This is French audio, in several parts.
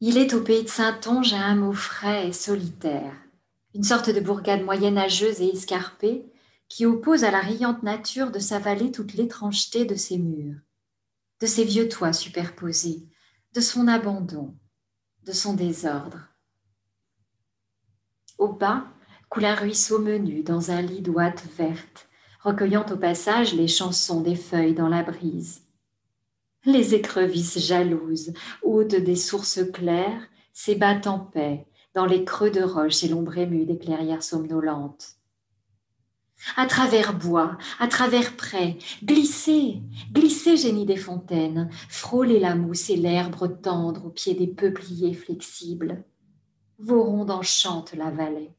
Il est au pays de Saint-Onge un hameau frais et solitaire, une sorte de bourgade moyenâgeuse et escarpée qui oppose à la riante nature de sa vallée toute l'étrangeté de ses murs, de ses vieux toits superposés, de son abandon, de son désordre. Au bas coule un ruisseau menu dans un lit d'ouate verte, recueillant au passage les chansons des feuilles dans la brise. Les écrevisses jalouses, hôtes des sources claires, s'ébattent en paix dans les creux de roches et l'ombre émue des clairières somnolentes. À travers bois, à travers prés, glissez, glissez, génie des fontaines, frôlez la mousse et l'herbe tendre au pied des peupliers flexibles. Vos rondes enchantent la vallée.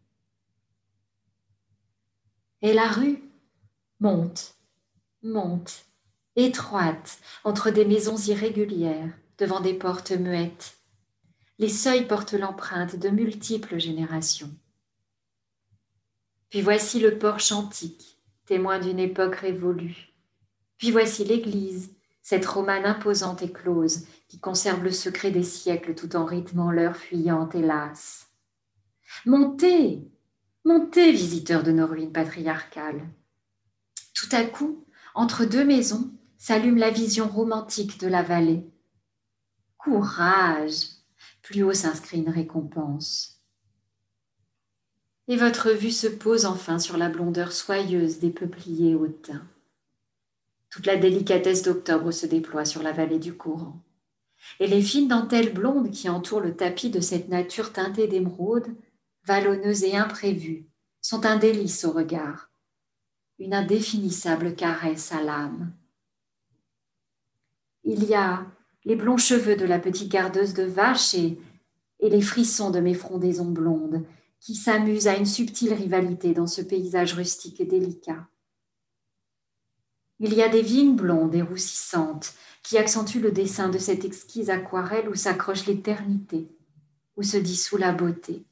Et la rue monte, monte, étroite entre des maisons irrégulières, devant des portes muettes. Les seuils portent l'empreinte de multiples générations. Puis voici le porche antique, témoin d'une époque révolue. Puis voici l'église, cette romane imposante et close, qui conserve le secret des siècles tout en rythmant l'heure fuyante, hélas. Montez, montez, visiteurs de nos ruines patriarcales. Tout à coup, entre deux maisons, s'allume la vision romantique de la vallée. Courage Plus haut s'inscrit une récompense. Et votre vue se pose enfin sur la blondeur soyeuse des peupliers hautains. Toute la délicatesse d'octobre se déploie sur la vallée du courant. Et les fines dentelles blondes qui entourent le tapis de cette nature teintée d'émeraude, vallonneuse et imprévue, sont un délice au regard, une indéfinissable caresse à l'âme il y a les blonds cheveux de la petite gardeuse de vache et, les frissons de mes frondaisons blondes qui s'amusent à une subtile rivalité dans ce paysage rustique et délicat. Il y a des vignes blondes et roussissantes qui accentuent le dessin de cette exquise aquarelle où s'accroche l'éternité, où se dissout la beauté.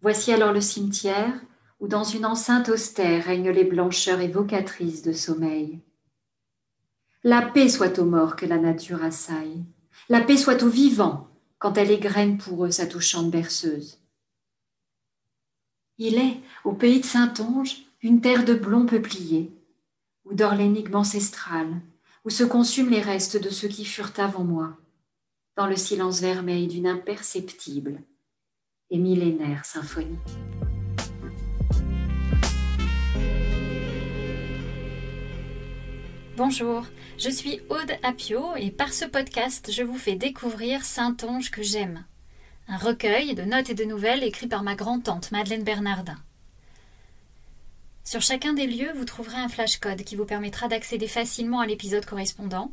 Voici alors le cimetière où dans une enceinte austère règnent les blancheurs évocatrices de sommeil. La paix soit aux morts que la nature assaille. La paix soit aux vivants quand elle égrène pour eux sa touchante berceuse. Il est, au pays de Saint-Onge, une terre de blonds peupliers, où dort l'énigme ancestrale, où se consument les restes de ceux qui furent avant moi, dans le silence vermeil d'une imperceptible et millénaire symphonie. Bonjour, je suis Aude Apio et par ce podcast, je vous fais découvrir Saint-Onge que j'aime. Un recueil de notes et de nouvelles écrit par ma grand-tante Madeleine Bernardin. Sur chacun des lieux, vous trouverez un flashcode qui vous permettra d'accéder facilement à l'épisode correspondant.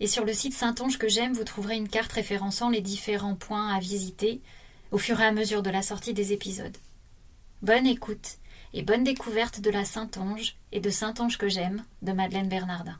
Et sur le site Saint-Onge que j'aime, vous trouverez une carte référençant les différents points à visiter au fur et à mesure de la sortie des épisodes. Bonne écoute et bonne découverte de la Saint-Onge et de Saint-Onge que j'aime de Madeleine Bernardin.